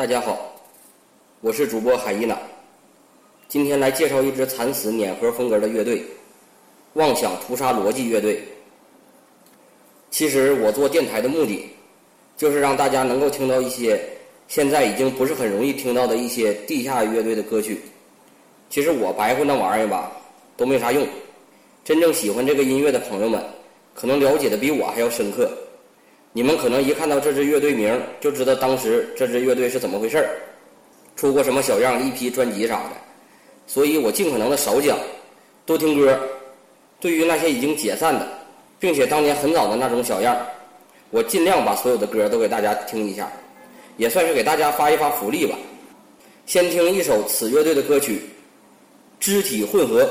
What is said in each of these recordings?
大家好，我是主播海伊娜，今天来介绍一支惨死碾核风格的乐队——妄想屠杀逻辑乐队。其实我做电台的目的，就是让大家能够听到一些现在已经不是很容易听到的一些地下乐队的歌曲。其实我白活那玩意儿吧，都没啥用。真正喜欢这个音乐的朋友们，可能了解的比我还要深刻。你们可能一看到这支乐队名，就知道当时这支乐队是怎么回事儿，出过什么小样一批专辑啥的。所以我尽可能的少讲，多听歌。对于那些已经解散的，并且当年很早的那种小样，我尽量把所有的歌都给大家听一下，也算是给大家发一发福利吧。先听一首此乐队的歌曲《肢体混合》。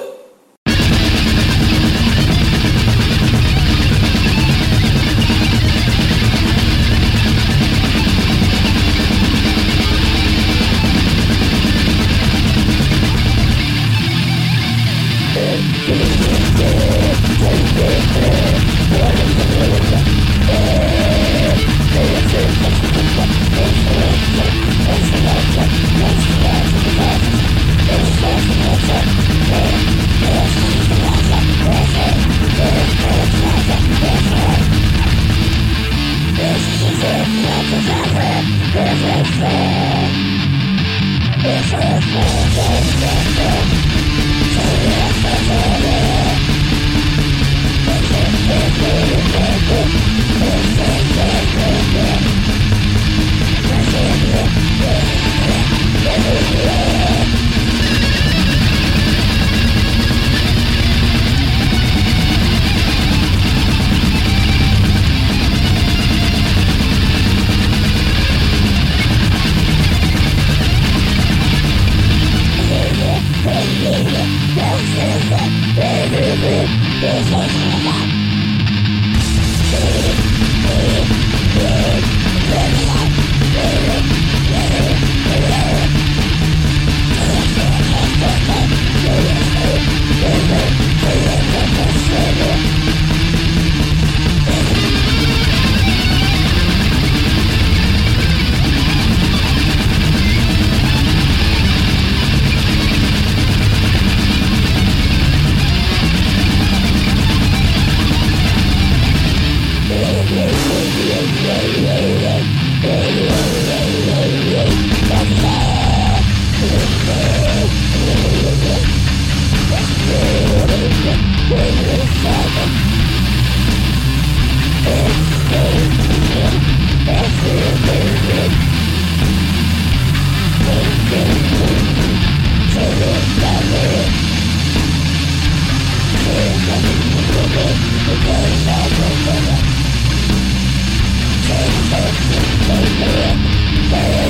Yeah.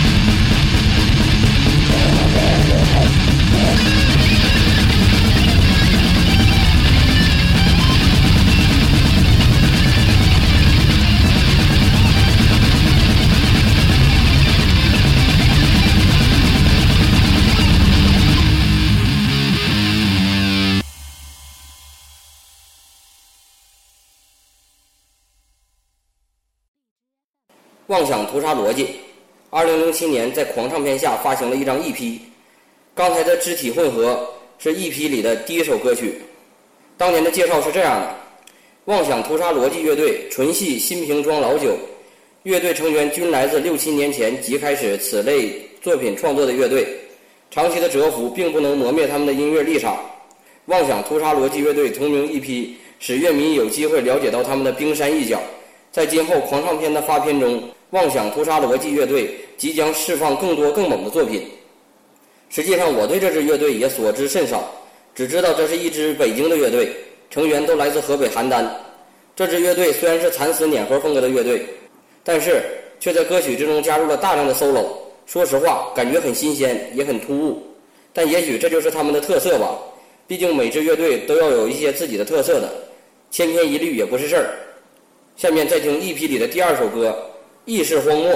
妄想屠杀逻辑，二零零七年在狂唱片下发行了一张 EP。刚才的肢体混合是 EP 里的第一首歌曲。当年的介绍是这样的：妄想屠杀逻辑乐队纯系新瓶装老酒，乐队成员均来自六七年前即开始此类作品创作的乐队。长期的蛰伏并不能磨灭他们的音乐立场。妄想屠杀逻辑乐队同名 EP 使乐迷有机会了解到他们的冰山一角。在今后狂唱片的发片中。妄想屠杀逻辑乐队即将释放更多更猛的作品。实际上，我对这支乐队也所知甚少，只知道这是一支北京的乐队，成员都来自河北邯郸。这支乐队虽然是蚕丝碾核风格的乐队，但是却在歌曲之中加入了大量的 solo。说实话，感觉很新鲜，也很突兀。但也许这就是他们的特色吧。毕竟每支乐队都要有一些自己的特色的，千篇一律也不是事儿。下面再听 EP 里的第二首歌《意识荒漠》。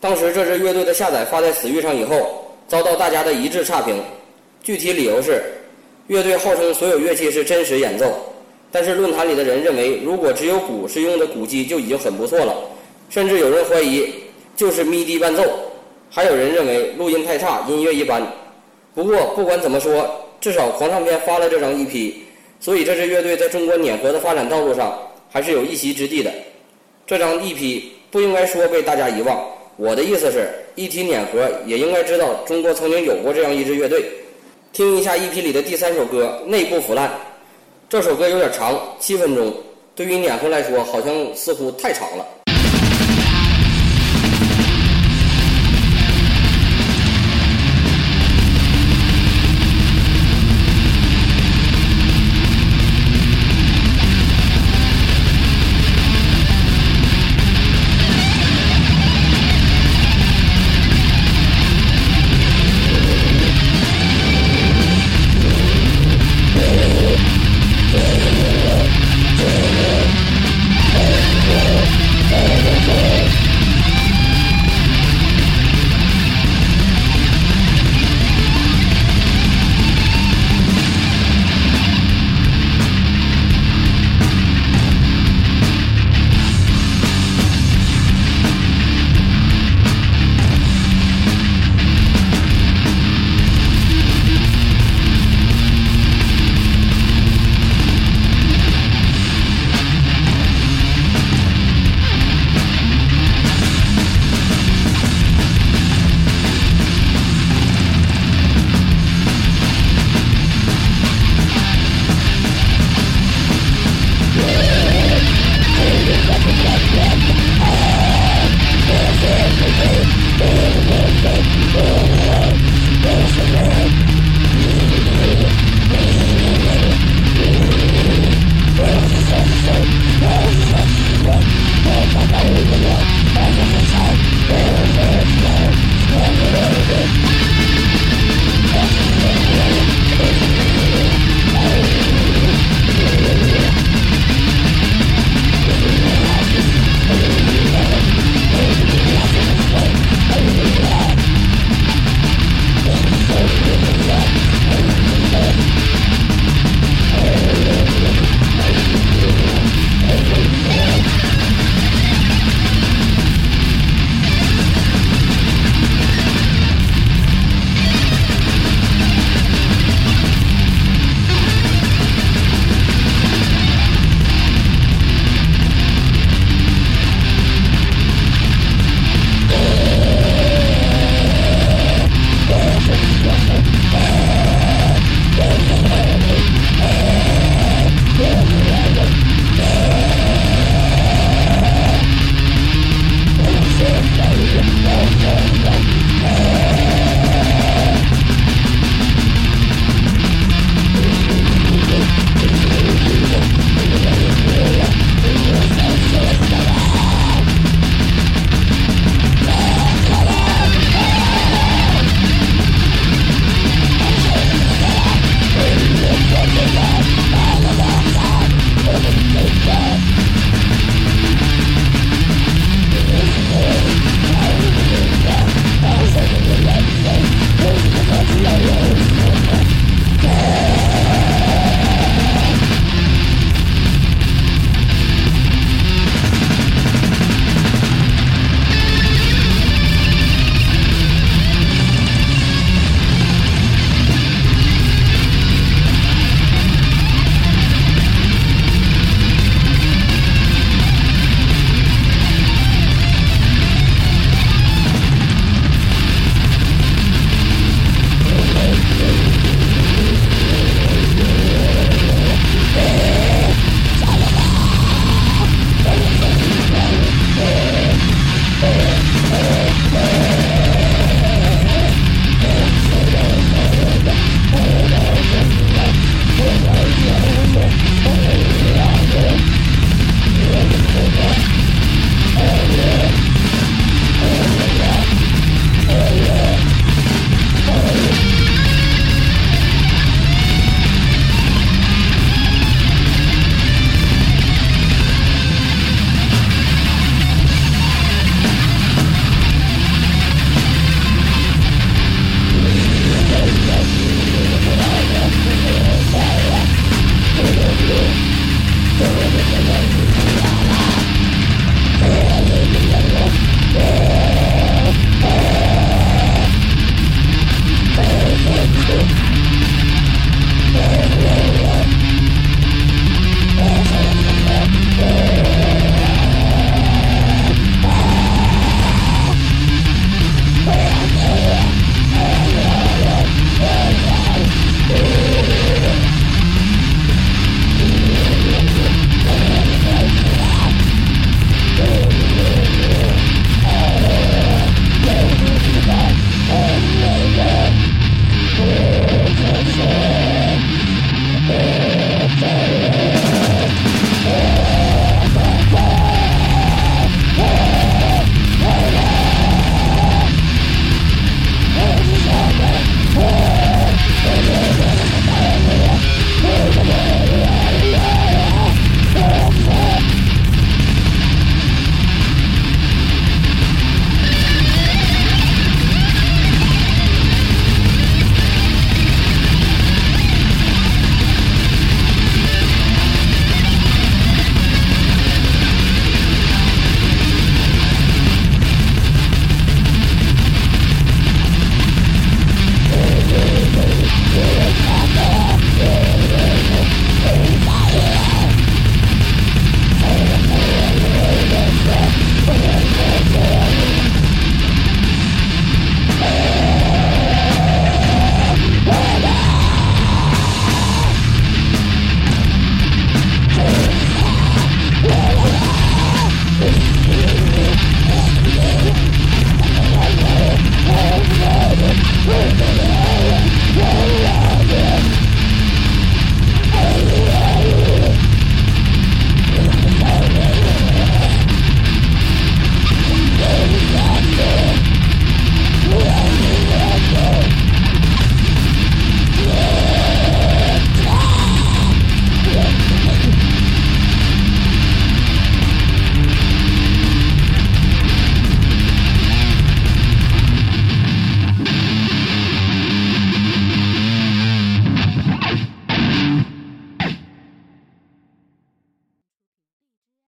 当时这支乐队的下载发在死域上以后，遭到大家的一致差评。具体理由是，乐队号称所有乐器是真实演奏，但是论坛里的人认为，如果只有鼓是用的鼓机就已经很不错了，甚至有人怀疑就是 MIDI 伴奏，还有人认为录音太差，音乐一般。不过不管怎么说，至少狂唱片发了这张 EP，所以这支乐队在中国碾核的发展道路上还是有一席之地的。这张 EP 不应该说被大家遗忘。我的意思是，一提碾核，也应该知道中国曾经有过这样一支乐队。听一下 EP 里的第三首歌《内部腐烂》，这首歌有点长，七分钟，对于碾核来说，好像似乎太长了。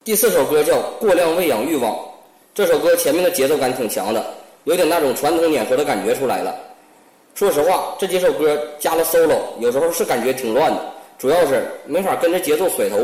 第四首歌叫《过量喂养欲望》，这首歌前面的节奏感挺强的，有点那种传统碾核的感觉出来了。说实话，这几首歌加了 solo，有时候是感觉挺乱的，主要是没法跟着节奏甩头。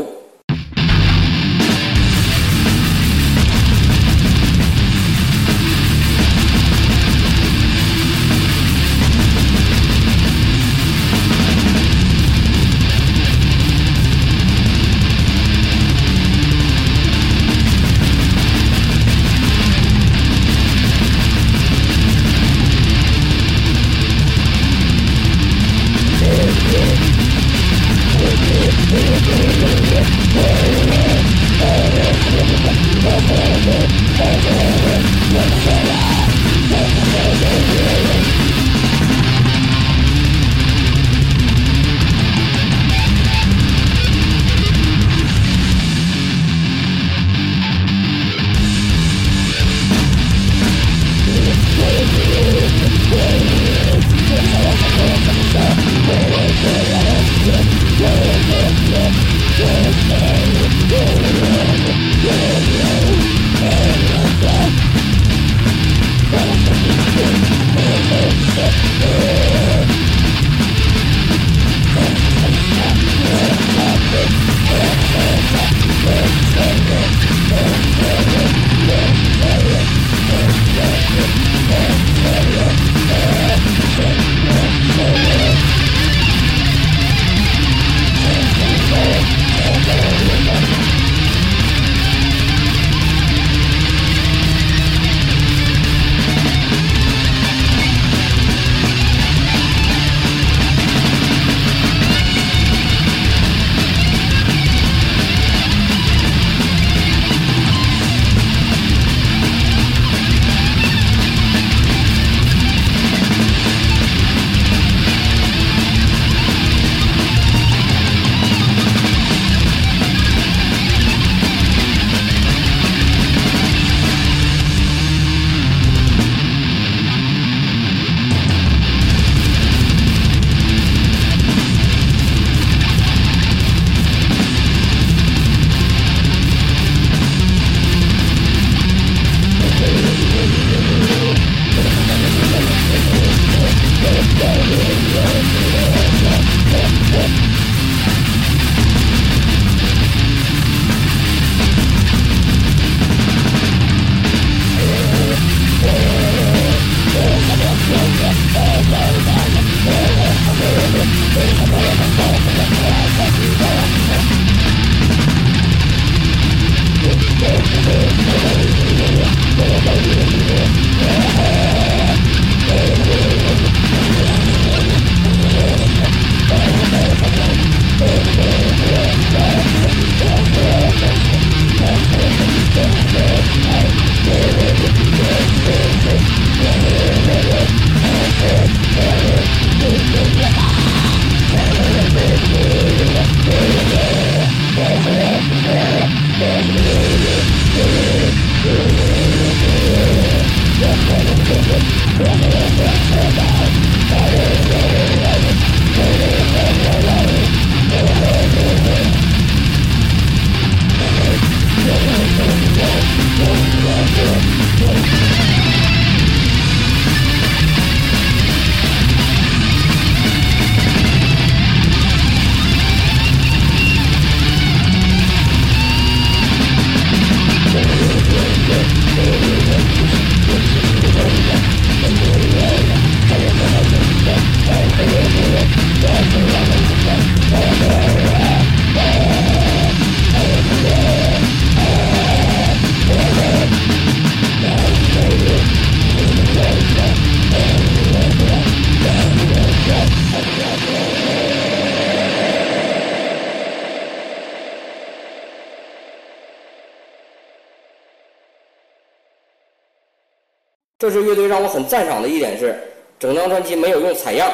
我很赞赏的一点是，整张专辑没有用采样，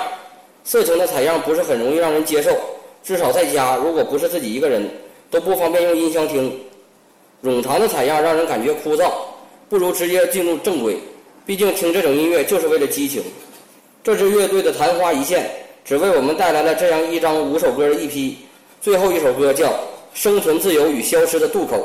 色情的采样不是很容易让人接受，至少在家如果不是自己一个人，都不方便用音箱听。冗长的采样让人感觉枯燥，不如直接进入正轨。毕竟听这种音乐就是为了激情。这支乐队的昙花一现，只为我们带来了这样一张五首歌的一批。最后一首歌叫《生存自由与消失的渡口》。